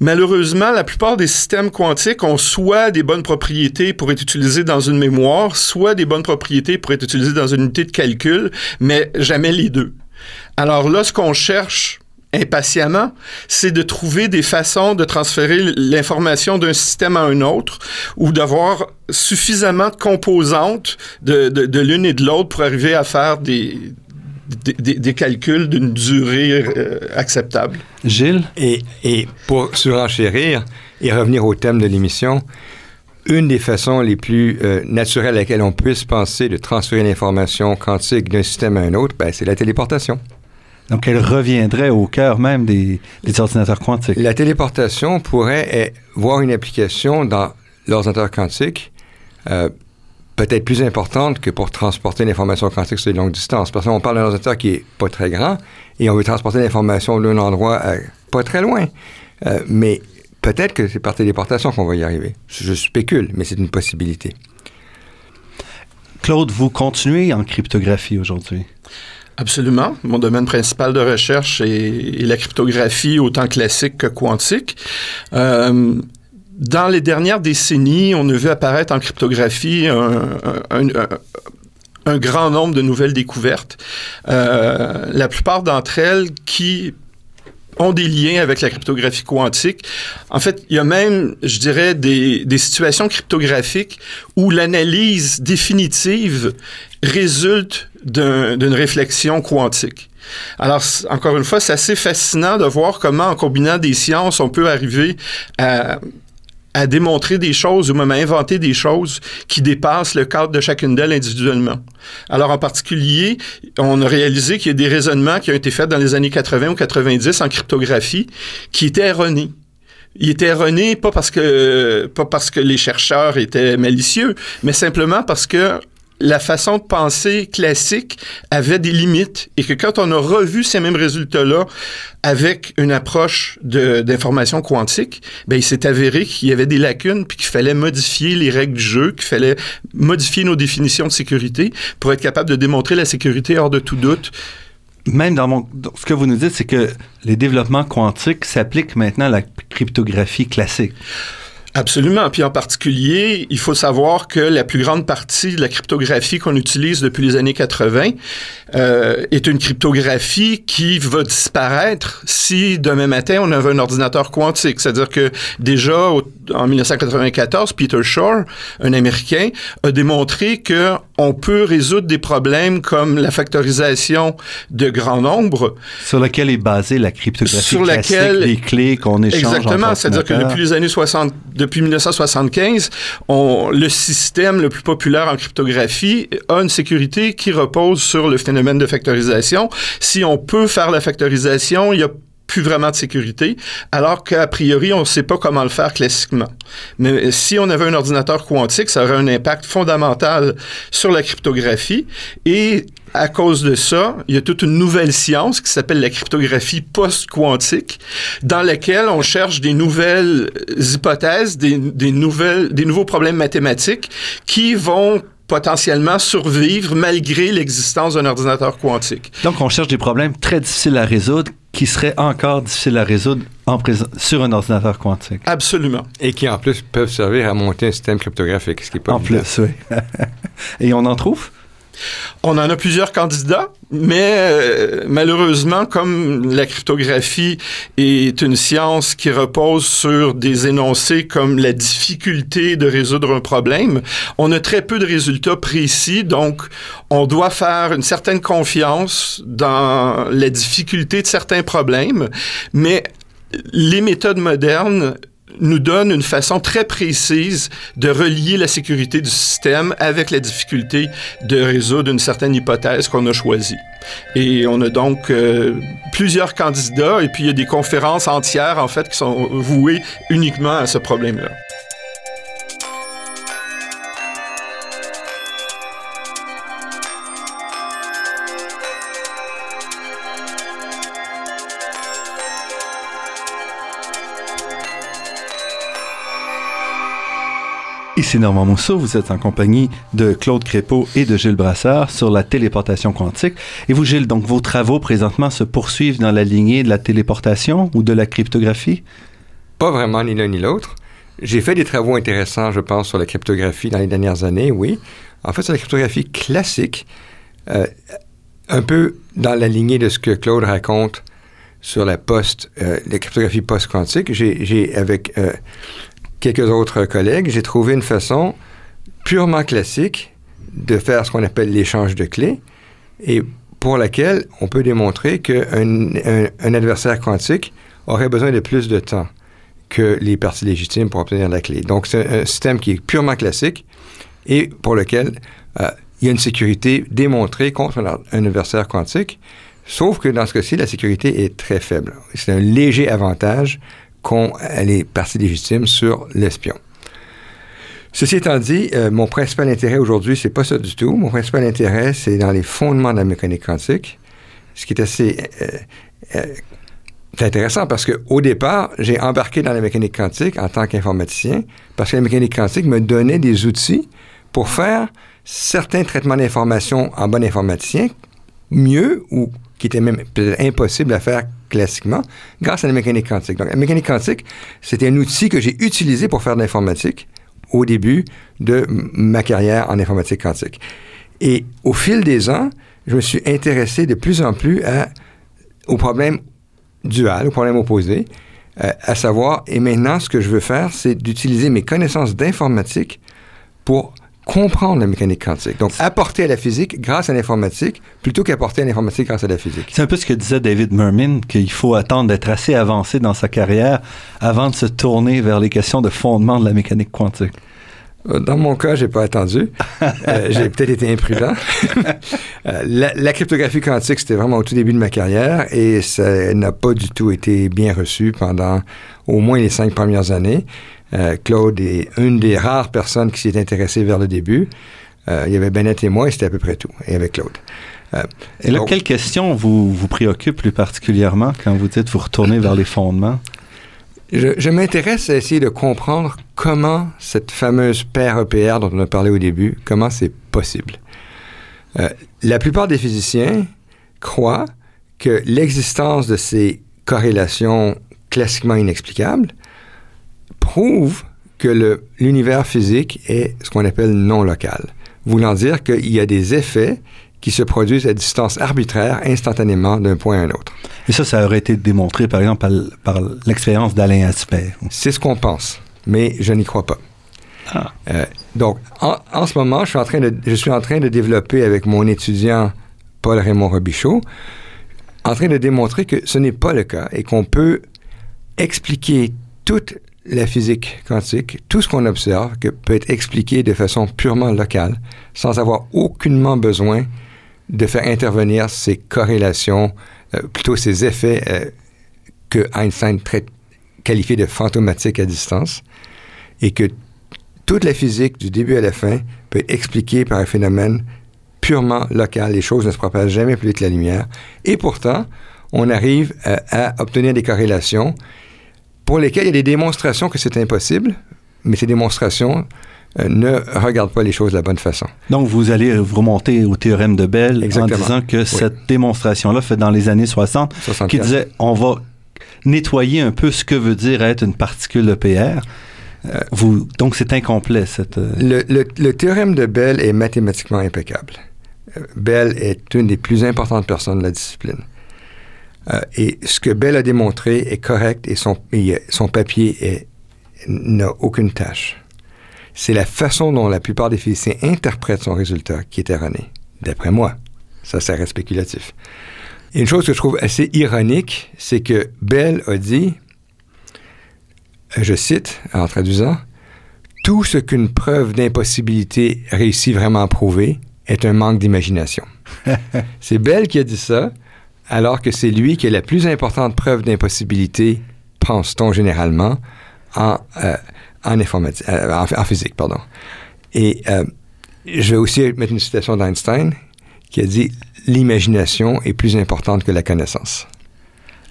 Malheureusement, la plupart des systèmes quantiques ont soit des bonnes propriétés pour être utilisés dans une mémoire, soit des bonnes propriétés pour être utilisés dans une unité de calcul, mais jamais les deux. Alors là, ce qu'on cherche impatiemment, c'est de trouver des façons de transférer l'information d'un système à un autre ou d'avoir suffisamment de composantes de, de, l'une et de l'autre pour arriver à faire des, des, des, calculs d'une durée euh, acceptable.
Gilles?
Et, et pour surenchérir et revenir au thème de l'émission, une des façons les plus euh, naturelles à laquelle on puisse penser de transférer l'information quantique d'un système à un autre, ben, c'est la téléportation.
Donc, elle reviendrait au cœur même des, des ordinateurs quantiques.
La téléportation pourrait eh, voir une application dans l'ordinateur quantique euh, peut-être plus importante que pour transporter l'information quantique sur des longues distances. Parce qu'on parle d'un ordinateur qui est pas très grand et on veut transporter l'information d'un endroit à pas très loin. Euh, mais peut-être que c'est par téléportation qu'on va y arriver. Je spécule, mais c'est une possibilité.
Claude, vous continuez en cryptographie aujourd'hui?
Absolument. Mon domaine principal de recherche est, est, la cryptographie autant classique que quantique. Euh, dans les dernières décennies, on a vu apparaître en cryptographie un, grand nombre de nouvelles découvertes. Euh, la plupart d'entre elles qui ont des liens avec la cryptographie quantique. En fait, il y a même, je dirais, des situations cryptographiques où l'analyse définitive résulte d'une réflexion quantique. Alors, encore une fois, c'est assez fascinant de voir comment, en combinant des sciences, on peut arriver à à démontrer des choses ou même à inventer des choses qui dépassent le cadre de chacune d'elles individuellement. Alors en particulier, on a réalisé qu'il y a des raisonnements qui ont été faits dans les années 80 ou 90 en cryptographie qui étaient erronés. Ils étaient erronés pas parce que pas parce que les chercheurs étaient malicieux, mais simplement parce que la façon de penser classique avait des limites et que quand on a revu ces mêmes résultats-là avec une approche d'information quantique, ben il s'est avéré qu'il y avait des lacunes puis qu'il fallait modifier les règles du jeu, qu'il fallait modifier nos définitions de sécurité pour être capable de démontrer la sécurité hors de tout doute.
Même dans mon, ce que vous nous dites, c'est que les développements quantiques s'appliquent maintenant à la cryptographie classique.
Absolument. Puis en particulier, il faut savoir que la plus grande partie de la cryptographie qu'on utilise depuis les années 80 euh, est une cryptographie qui va disparaître si demain matin on avait un ordinateur quantique. C'est-à-dire que déjà au, en 1994, Peter Shor, un Américain, a démontré que on peut résoudre des problèmes comme la factorisation de grands nombres.
Sur lequel est basée la cryptographie sur classique, laquelle, les clés qu'on échange
Exactement. C'est-à-dire que depuis les années 60 depuis 1975, on, le système le plus populaire en cryptographie a une sécurité qui repose sur le phénomène de factorisation. Si on peut faire la factorisation, il y a plus vraiment de sécurité, alors qu'a priori, on ne sait pas comment le faire classiquement. Mais si on avait un ordinateur quantique, ça aurait un impact fondamental sur la cryptographie et à cause de ça, il y a toute une nouvelle science qui s'appelle la cryptographie post-quantique, dans laquelle on cherche des nouvelles hypothèses, des, des, nouvelles, des nouveaux problèmes mathématiques qui vont potentiellement survivre malgré l'existence d'un ordinateur quantique.
Donc, on cherche des problèmes très difficiles à résoudre qui seraient encore difficiles à résoudre sur un ordinateur quantique.
Absolument.
Et qui en plus peuvent servir à monter un système cryptographique, ce qui est pas
En plus, oui. Et on en trouve?
On en a plusieurs candidats, mais euh, malheureusement, comme la cryptographie est une science qui repose sur des énoncés comme la difficulté de résoudre un problème, on a très peu de résultats précis, donc on doit faire une certaine confiance dans la difficulté de certains problèmes, mais les méthodes modernes nous donne une façon très précise de relier la sécurité du système avec la difficulté de résoudre une certaine hypothèse qu'on a choisie. Et on a donc euh, plusieurs candidats et puis il y a des conférences entières en fait qui sont vouées uniquement à ce problème-là.
Ici Normand Mousseau, vous êtes en compagnie de Claude Crépeau et de Gilles Brassard sur la téléportation quantique. Et vous, Gilles, donc vos travaux présentement se poursuivent dans la lignée de la téléportation ou de la cryptographie?
Pas vraiment ni l'un ni l'autre. J'ai fait des travaux intéressants, je pense, sur la cryptographie dans les dernières années, oui. En fait, sur la cryptographie classique, euh, un peu dans la lignée de ce que Claude raconte sur la post, euh, la cryptographie post-quantique. J'ai, avec euh, quelques autres collègues, j'ai trouvé une façon purement classique de faire ce qu'on appelle l'échange de clés et pour laquelle on peut démontrer qu'un un, adversaire quantique aurait besoin de plus de temps que les parties légitimes pour obtenir la clé. Donc, c'est un système qui est purement classique et pour lequel euh, il y a une sécurité démontrée contre un, un adversaire quantique, sauf que dans ce cas-ci, la sécurité est très faible. C'est un léger avantage qu'ont les parties légitimes sur l'espion. Ceci étant dit, euh, mon principal intérêt aujourd'hui, c'est pas ça du tout. Mon principal intérêt, c'est dans les fondements de la mécanique quantique, ce qui est assez euh, euh, intéressant parce que au départ, j'ai embarqué dans la mécanique quantique en tant qu'informaticien parce que la mécanique quantique me donnait des outils pour faire certains traitements d'information en bon informaticien mieux ou qui était même peut-être impossible à faire classiquement grâce à la mécanique quantique. Donc, la mécanique quantique, c'était un outil que j'ai utilisé pour faire de l'informatique au début de ma carrière en informatique quantique. Et au fil des ans, je me suis intéressé de plus en plus au problème dual, au problème opposé, euh, à savoir, et maintenant, ce que je veux faire, c'est d'utiliser mes connaissances d'informatique pour comprendre la mécanique quantique. Donc, apporter à la physique grâce à l'informatique plutôt qu'apporter à l'informatique grâce à la physique.
C'est un peu ce que disait David Mermin, qu'il faut attendre d'être assez avancé dans sa carrière avant de se tourner vers les questions de fondement de la mécanique quantique.
Euh, dans mon cas, j'ai pas attendu. Euh, j'ai peut-être été imprudent. Euh, la, la, cryptographie quantique, c'était vraiment au tout début de ma carrière et ça n'a pas du tout été bien reçu pendant au moins les cinq premières années. Euh, Claude est une des rares personnes qui s'est intéressée vers le début. Euh, il y avait Bennett et moi, et c'était à peu près tout, et avec Claude.
Euh, et là, quelle question vous, vous préoccupe plus particulièrement quand vous dites vous retournez vers les fondements?
Je, je m'intéresse à essayer de comprendre comment cette fameuse paire EPR dont on a parlé au début, comment c'est possible. Euh, la plupart des physiciens croient que l'existence de ces corrélations classiquement inexplicables prouve que l'univers physique est ce qu'on appelle non local, voulant dire qu'il y a des effets qui se produisent à distance arbitraire instantanément d'un point à un autre.
Et ça, ça aurait été démontré, par exemple, par, l'expérience d'Alain Aspect.
C'est ce qu'on pense, mais je n'y crois pas. Ah. Euh, donc, en, ce moment, je suis, en train de, je suis en train de développer avec mon étudiant Paul Raymond Robichaud, en train de démontrer que ce n'est pas le cas et qu'on peut expliquer toute la physique quantique, tout ce qu'on observe peut être expliqué de façon purement locale, sans avoir aucunement besoin de faire intervenir ces corrélations, euh, plutôt ces effets euh, que Einstein traite, qualifie de fantomatiques à distance, et que toute la physique du début à la fin peut être expliquée par un phénomène purement local. Les choses ne se propagent jamais plus vite que la lumière. Et pourtant, on arrive euh, à obtenir des corrélations pour lesquels il y a des démonstrations que c'est impossible, mais ces démonstrations euh, ne regardent pas les choses de la bonne façon.
Donc, vous allez vous remonter au théorème de Bell en disant que cette démonstration-là, faite dans les années 60, qui disait on va nettoyer un peu ce que veut dire être une particule EPR. Euh, vous, donc, c'est incomplet, cette... Euh,
le, le, le, théorème de Bell est mathématiquement impeccable. Euh, Bell est une des plus importantes personnes de la discipline. Euh, et ce que Bell a démontré est correct et son, et son papier n'a aucune tâche. C'est la façon dont la plupart des physiciens interprètent son résultat qui est erroné, d'après moi. Ça, ça reste spéculatif. Et une chose que je trouve assez ironique, c'est que Bell a dit je cite en traduisant, Tout ce qu'une preuve d'impossibilité réussit vraiment à prouver est un manque d'imagination. c'est Bell qui a dit ça, alors que c'est lui qui est la plus importante preuve d'impossibilité, pense-t-on généralement, en, euh, en, informatique, euh, en, physique. Pardon. Et euh, je vais aussi mettre une citation d'Einstein qui a dit L'imagination est plus importante que la connaissance.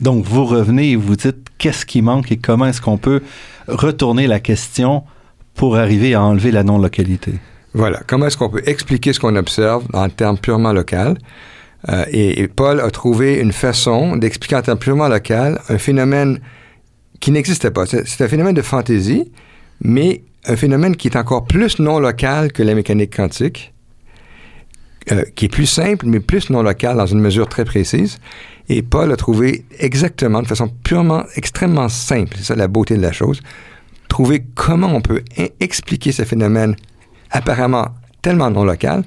Donc, vous revenez et vous dites qu'est-ce qui manque et comment est-ce qu'on peut retourner la question pour arriver à enlever la non-localité.
Voilà. Comment est-ce qu'on peut expliquer ce qu'on observe en termes purement locaux? Euh, et, Paul a trouvé une façon d'expliquer en termes purement locaux un phénomène qui n'existait pas. C'est un phénomène de fantaisie, mais un phénomène qui est encore plus non local que la mécanique quantique, euh, qui est plus simple, mais plus non local dans une mesure très précise. Et Paul a trouvé exactement, de façon purement, extrêmement simple, c'est ça la beauté de la chose, trouver comment on peut expliquer ce phénomène apparemment tellement non local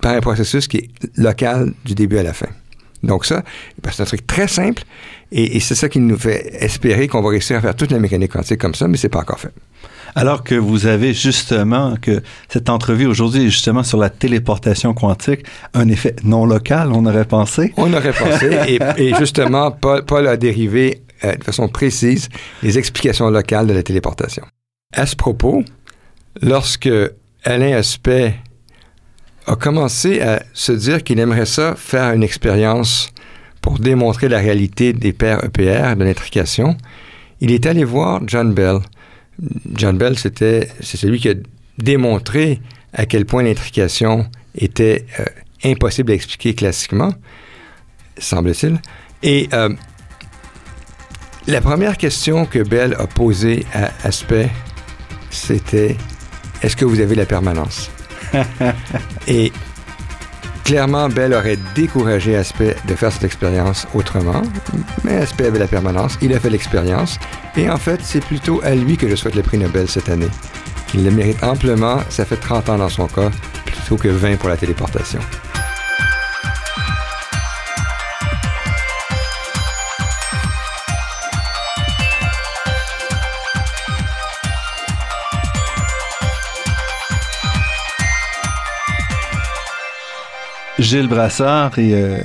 par un processus qui est local du début à la fin. Donc ça, c'est un truc très simple et, et c'est ça qui nous fait espérer qu'on va réussir à faire toute la mécanique quantique comme ça, mais c'est pas encore fait.
Alors que vous avez justement, que cette entrevue aujourd'hui est justement sur la téléportation quantique, un effet non local, on aurait pensé.
On aurait pensé, et, justement, Paul, a dérivé euh, de façon précise les explications locales de la téléportation. À ce propos, lorsque Alain Aspect a commencé à se dire qu'il aimerait ça faire une expérience pour démontrer la réalité des paires EPR, de l'intrication, il est allé voir John Bell, John Bell, c'était, c'est celui qui a démontré à quel point l'intrication était euh, impossible à expliquer classiquement, semble-t-il. Et euh, la première question que Bell a posée à Aspect, c'était Est-ce que vous avez la permanence? Et clairement, Bell aurait découragé Aspect de faire cette expérience autrement, mais Aspect avait la permanence, il a fait l'expérience, et en fait, c'est plutôt à lui que je souhaite le prix Nobel cette année. Il le mérite amplement, ça fait 30 ans dans son cas, plutôt que 20 pour la téléportation.
Gilles Brassard et euh,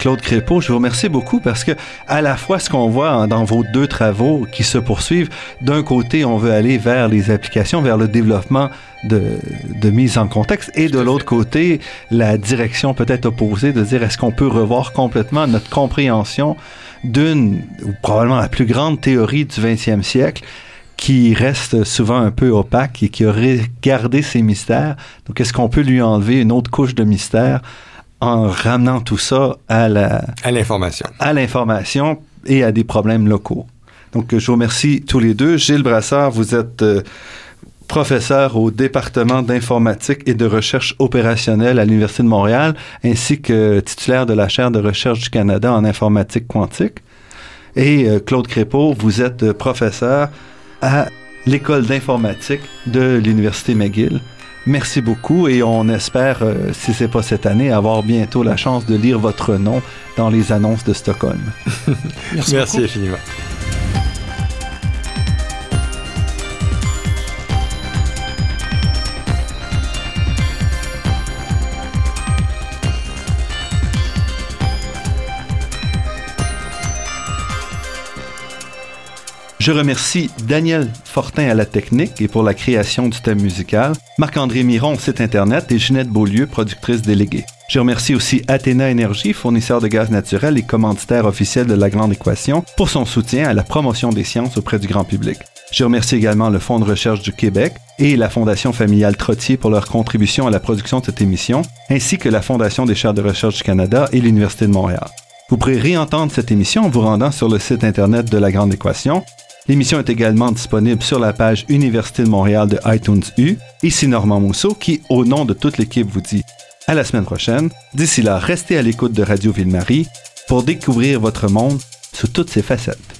Claude Crépeau, je vous remercie beaucoup parce que à la fois ce qu'on voit dans vos deux travaux qui se poursuivent, d'un côté, on veut aller vers les applications, vers le développement de, de mise en contexte, et de l'autre côté, la direction peut-être opposée de dire est-ce qu'on peut revoir complètement notre compréhension d'une, ou probablement la plus grande théorie du 20e siècle, qui reste souvent un peu opaque et qui aurait gardé ses mystères. Donc, est-ce qu'on peut lui enlever une autre couche de mystère en ramenant tout ça à la...
À l'information.
À l'information et à des problèmes locaux. Donc, je vous remercie tous les deux. Gilles Brassard, vous êtes euh, professeur au département d'informatique et de recherche opérationnelle à l'Université de Montréal, ainsi que titulaire de la chaire de recherche du Canada en informatique quantique. Et euh, Claude Crépeau, vous êtes euh, professeur à l'école d'informatique de l'Université McGill. Merci beaucoup et on espère, euh, si c'est pas cette année, avoir bientôt la chance de lire votre nom dans les annonces de Stockholm.
Merci, Merci infiniment.
Je remercie Daniel Fortin à la technique et pour la création du thème musical, Marc-André Miron, site internet et Ginette Beaulieu, productrice déléguée. Je remercie aussi Athéna Énergie, fournisseur de gaz naturel et commanditaire officiel de la Grande Équation, pour son soutien à la promotion des sciences auprès du grand public. Je remercie également le Fonds de recherche du Québec et la Fondation familiale Trottier pour leur contribution à la production de cette émission, ainsi que la Fondation des chaires de recherche du Canada et l'Université de Montréal. Vous pourrez réentendre cette émission en vous rendant sur le site Internet de La Grande Équation. L'émission est également disponible sur la page Université de Montréal de iTunes U. Ici Normand Mousseau qui, au nom de toute l'équipe, vous dit à la semaine prochaine. D'ici là, restez à l'écoute de Radio Ville-Marie pour découvrir votre monde sous toutes ses facettes.